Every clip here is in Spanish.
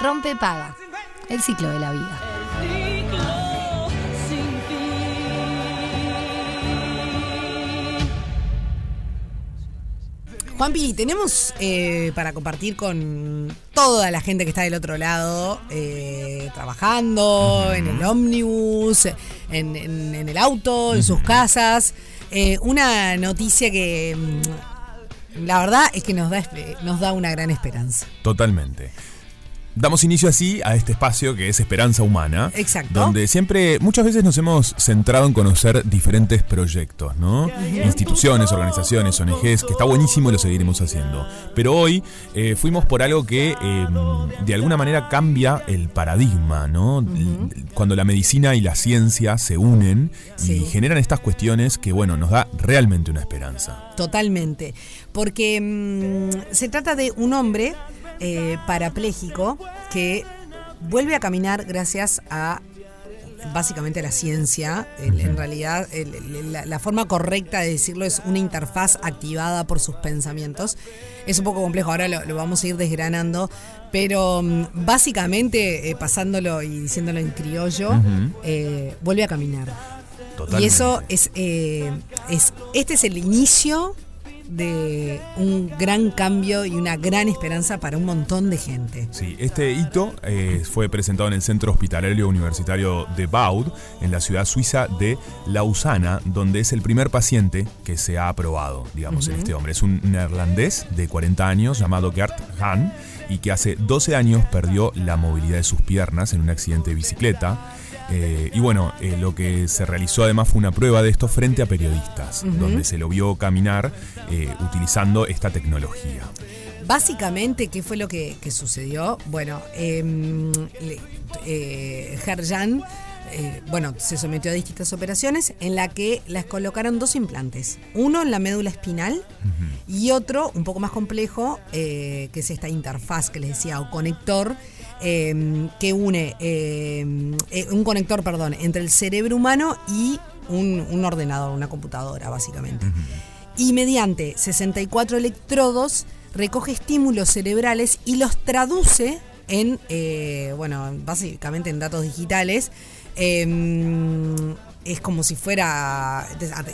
Rompe paga. El ciclo de la vida. Juanpi, tenemos eh, para compartir con toda la gente que está del otro lado, eh, trabajando en el ómnibus, en, en- en el auto, en sus casas, eh, una noticia que mm, la verdad es que nos da, espe- nos da una gran esperanza. Totalmente. Damos inicio así a este espacio que es Esperanza Humana. Exacto. Donde siempre, muchas veces nos hemos centrado en conocer diferentes proyectos, ¿no? Instituciones, organizaciones, ONGs, que está buenísimo y lo seguiremos haciendo. Pero hoy eh, fuimos por algo que eh, de alguna manera cambia el paradigma, ¿no? Cuando la medicina y la ciencia se unen Sí. y generan estas cuestiones que, bueno, nos da realmente una esperanza. Totalmente. Porque mm, se trata de un hombre eh, parapléjico que vuelve a caminar gracias a básicamente a la ciencia. El- En realidad, el- el- la, la forma correcta de decirlo es una interfaz activada por sus pensamientos. Es un poco complejo, ahora lo, lo vamos a ir desgranando, pero mm, básicamente, eh, pasándolo y diciéndolo en criollo, eh, vuelve a caminar. Y eso es, eh, es, este es el inicio de un gran cambio y una gran esperanza para un montón de gente. Sí, este hito eh, fue presentado en el Centro Hospitalario Universitario de Baud, en la ciudad suiza de Lausana, donde es el primer paciente que se ha aprobado, digamos, en este hombre. Es un neerlandés de 40 años llamado Gert Hahn y que hace 12 años perdió la movilidad de sus piernas en un accidente de bicicleta. Eh, y bueno, eh, lo que se realizó además fue una prueba de esto frente a periodistas, donde se lo vio caminar eh, utilizando esta tecnología. Básicamente, ¿qué fue lo que, que sucedió? Bueno, em, Herjan, bueno, se sometió a distintas operaciones en la que les colocaron dos implantes. Uno en la médula espinal y otro, un poco más complejo, que es esta interfaz que les decía, o conector, eh, que une, eh, eh, un conector, perdón, entre el cerebro humano y un, un ordenador, una computadora, básicamente. Y mediante 64 electrodos recoge estímulos cerebrales y los traduce en, eh, bueno, básicamente en datos digitales. Eh, es como si fuera,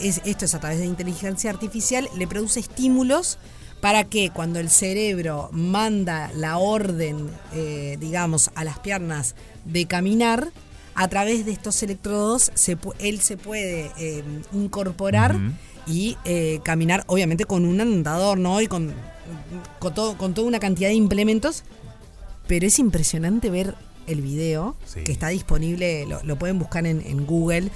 es- esto es a través de inteligencia artificial, le produce estímulos para que cuando el cerebro manda la orden, eh, digamos, a las piernas de caminar, a través de estos electrodos se él se puede eh, incorporar y eh, caminar, obviamente con un andador, ¿no? Y con, con, todo, con toda una cantidad de implementos. Pero es impresionante ver el video Sí. que está disponible, lo, lo pueden buscar en, en Google.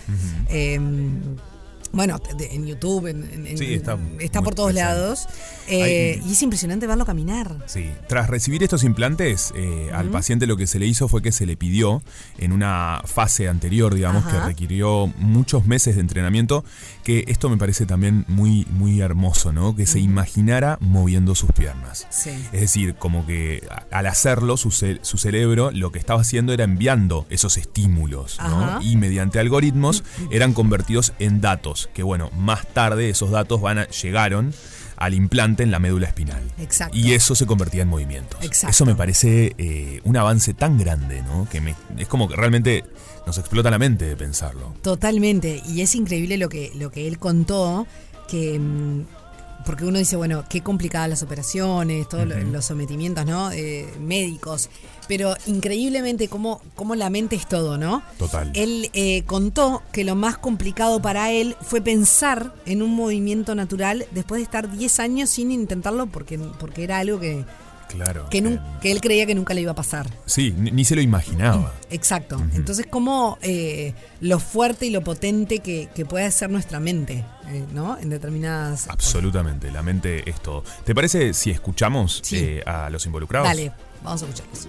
Bueno, de- en YouTube, en, en- en- Sí, está por todos presente. lados. eh, Hay- y es impresionante verlo caminar. Sí, tras recibir estos implantes, eh, al paciente lo que se le hizo fue que se le pidió en una fase anterior, digamos, Ajá. que requirió muchos meses de entrenamiento, que esto me parece también muy, muy hermoso, ¿no? Que se imaginara moviendo sus piernas. Sí. Es decir, como que al hacerlo, su, ce- su cerebro lo que estaba haciendo era enviando esos estímulos. Y mediante algoritmos eran convertidos en datos, que bueno, más tarde esos datos van a, llegaron al implante en la médula espinal. Exacto. Y eso se convertía en movimientos. Exacto. Eso me parece eh, un avance tan grande, ¿no? Que me- es como que realmente nos explota la mente de pensarlo. Totalmente. Y es increíble lo que, lo que él contó, que mm, porque uno dice, bueno, qué complicadas las operaciones, todos lo- los sometimientos, ¿no? Eh, médicos. Pero increíblemente cómo, cómo la mente es todo, ¿no? Total. Él eh, contó que lo más complicado para él fue pensar en un movimiento natural después de estar 10 años sin intentarlo porque, porque era algo que, Claro. que, que él creía que nunca le iba a pasar. Sí, ni, ni se lo imaginaba. Exacto. Entonces, como lo fuerte y lo potente que, que puede ser nuestra mente, eh, ¿no? En determinadas. Absolutamente, la mente es todo. ¿Te parece si escuchamos Sí. eh, a los involucrados? Dale, vamos a escucharlos.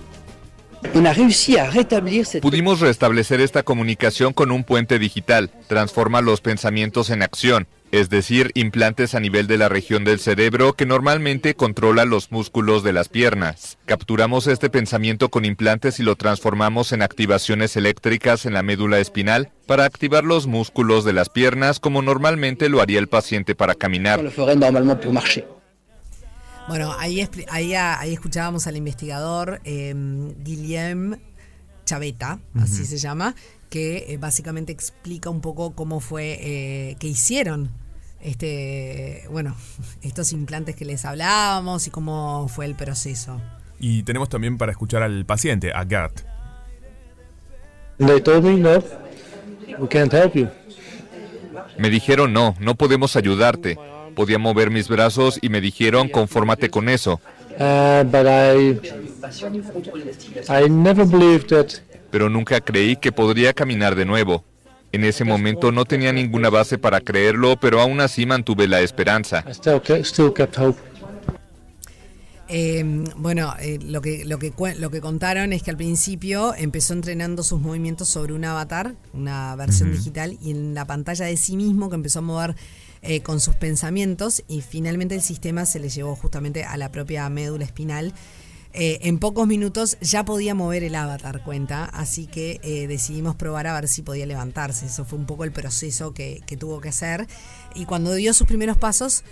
Pudimos restablecer esta comunicación con un puente digital. Transforma los pensamientos en acción, es decir, implantes a nivel de la región del cerebro que normalmente controla los músculos de las piernas. Capturamos este pensamiento con implantes y lo transformamos en activaciones eléctricas en la médula espinal para activar los músculos de las piernas como normalmente lo haría el paciente para caminar. Bueno, ahí, expli- ahí, ahí escuchábamos al investigador eh, Guillem Chaveta, así se llama, que eh, básicamente explica un poco cómo fue eh, que hicieron este, bueno, estos implantes que les hablábamos y cómo fue el proceso. Y tenemos también para escuchar al paciente, a Gert. They told me, no, we can't help you. Me dijeron no, no podemos ayudarte. Podía mover mis brazos y me dijeron confórmate con eso. Uh, but I, I never believed that Pero nunca creí que podría caminar de nuevo. En ese momento no tenía ninguna base para creerlo, pero aún así mantuve la esperanza. Hope. Eh, bueno, eh, lo, que, lo, que, lo que contaron es que al principio empezó entrenando sus movimientos sobre un avatar, una versión digital, y en la pantalla de sí mismo que empezó a mover eh, con sus pensamientos y finalmente el sistema se le llevó justamente a la propia médula espinal. Eh, en pocos minutos ya podía mover el avatar, cuenta, así que eh, decidimos probar a ver si podía levantarse. Eso fue un poco el proceso que, que tuvo que hacer. Y cuando dio sus primeros pasos,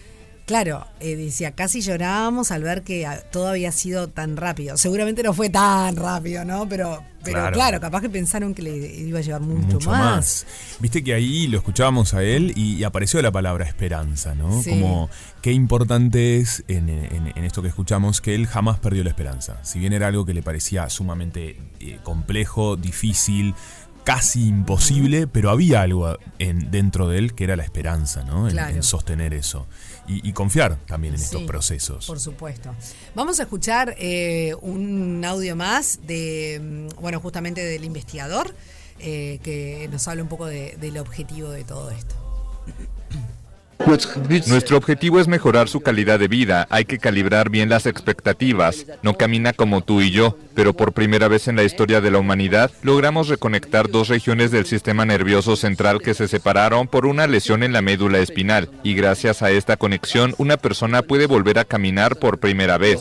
Claro, eh, decía, casi llorábamos al ver que ah, todo había sido tan rápido. Seguramente no fue tan rápido, ¿no? Pero, pero Claro. claro. capaz que pensaron que le iba a llevar mucho, mucho más. más. Viste que ahí lo escuchábamos a él y, y apareció la palabra esperanza, ¿no? Sí. Como qué importante es en, en- en esto que escuchamos que él jamás perdió la esperanza. Si bien era algo que le parecía sumamente eh, complejo, difícil, casi imposible, pero había algo en, dentro de él que era la esperanza, ¿no? En, Claro. en sostener eso. Y, y confiar también en estos procesos. Por supuesto. Vamos a escuchar eh, un audio más de, mm, bueno, justamente del investigador, eh, que nos habla un poco de- del objetivo de todo esto. Nuestro objetivo es mejorar su calidad de vida. Hay que calibrar bien las expectativas. No camina como tú y yo, pero por primera vez en la historia de la humanidad logramos reconectar dos regiones del sistema nervioso central que se separaron por una lesión en la médula espinal. Y gracias a esta conexión, una persona puede volver a caminar por primera vez.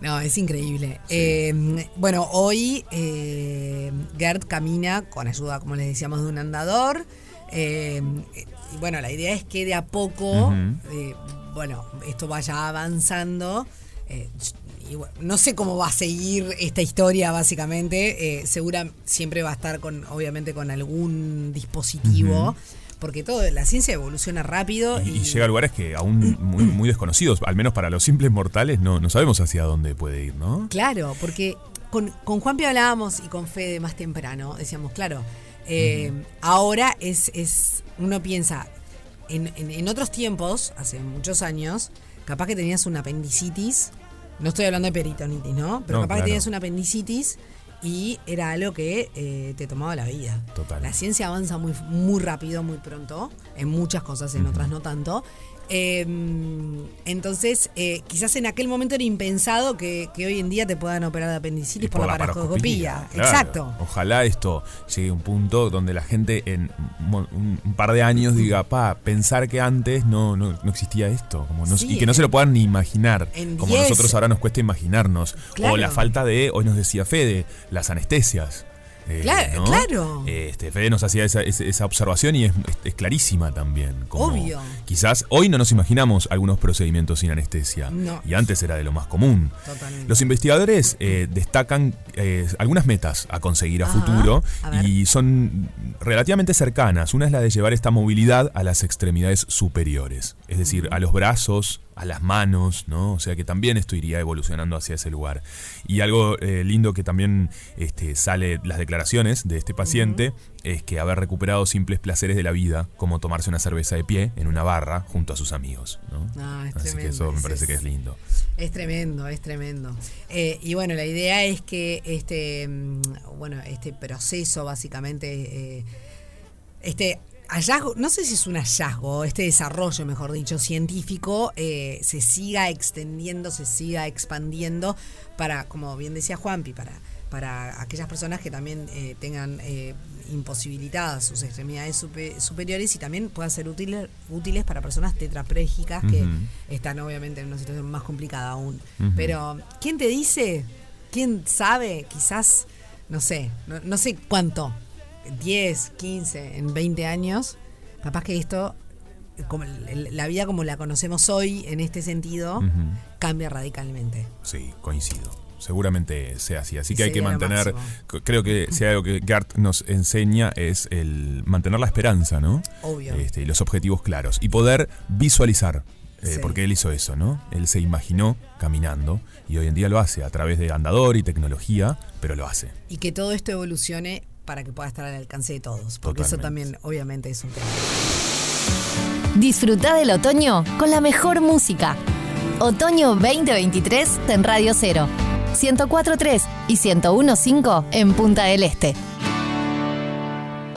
No, es increíble. Eh, bueno, hoy eh, Gerd camina con ayuda, como les decíamos, de un andador. Eh, y bueno, la idea es que de a poco, eh, bueno, esto vaya avanzando. Eh, y bueno, no sé cómo va a seguir esta historia, básicamente. Segura siempre va a estar con, obviamente, con algún dispositivo. Porque todo, la ciencia evoluciona rápido Y, y, y llega a lugares que aún muy, muy desconocidos, al menos para los simples mortales, no, no sabemos hacia dónde puede ir, ¿no? Claro, porque con, con Juanpi hablábamos y con Fede más temprano, decíamos, claro, eh, ahora es, es, uno piensa, en, en- en otros tiempos, hace muchos años, capaz que tenías una apendicitis, no estoy hablando de peritonitis, ¿no? Pero No, capaz claro. que tenías una apendicitis y era algo que eh, te tomaba la vida. Total. La ciencia avanza muy, muy rápido, muy pronto, en muchas cosas, en otras no tanto. Eh, entonces, eh, quizás en aquel momento era impensado que, que hoy en día te puedan operar de apendicitis Y por, la paroscopía. claro. Exacto. Ojalá esto llegue a un punto donde la gente en un, par de años diga, pa, pensar que antes no, no, no existía esto. Como no- Sí, y que no se lo puedan ni imaginar. Como 10. nosotros ahora nos cuesta imaginarnos. Claro. O la falta de, hoy nos decía Fede, las anestesias. Eh, Claro, ¿no? claro. Este, Fede nos hacía esa, observación y es, clarísima también. como Obvio. Quizás hoy no nos imaginamos algunos procedimientos sin anestesia. No. Y antes era de lo más común. Totalmente. Los investigadores eh, destacan eh, algunas metas a conseguir a Ajá, futuro a y son relativamente cercanas. Una es la de llevar esta movilidad a las extremidades superiores, es decir, a los brazos, a las manos, ¿no? O sea que también esto iría evolucionando hacia ese lugar. Y algo eh, lindo que también este, sale las declaraciones de este paciente es que haber recuperado simples placeres de la vida, como tomarse una cerveza de pie en una barra junto a sus amigos, ¿no? Ah, es Así que tremendo, eso me es- parece que es- es lindo. Es tremendo, es tremendo. Eh, y bueno, la idea es que este, mm, bueno, este proceso básicamente, eh, este hallazgo, no sé si es un hallazgo, este desarrollo, mejor dicho, científico, eh, se siga extendiendo, se siga expandiendo para, como bien decía Juanpi, para, para aquellas personas que también eh, tengan eh, imposibilitadas sus extremidades supe- superiores y también puedan ser útiles, útiles para personas tetraplégicas que están obviamente en una situación más complicada aún. Pero, ¿quién te dice? ¿Quién sabe? Quizás, no sé, no, no sé cuánto, 10, 15, en 20 años, capaz que esto como la vida como la conocemos hoy en este sentido cambia radicalmente. Sí, coincido. Seguramente sea así. Así que hay que mantener. Creo que si hay algo que Gart nos enseña es el mantener la esperanza, ¿no? Obvio. Este, y los objetivos claros. Y poder visualizar. eh, Sí. Porque él hizo eso, ¿no? Él se imaginó caminando y hoy en día lo hace a través de andador y tecnología, pero lo hace. Y que todo esto evolucione para que pueda estar al alcance de todos. Porque eso también, obviamente, es un tema. Disfruta del otoño con la mejor música. Otoño 2023 en Radio 0. 104.3 y 101.5 en Punta del Este.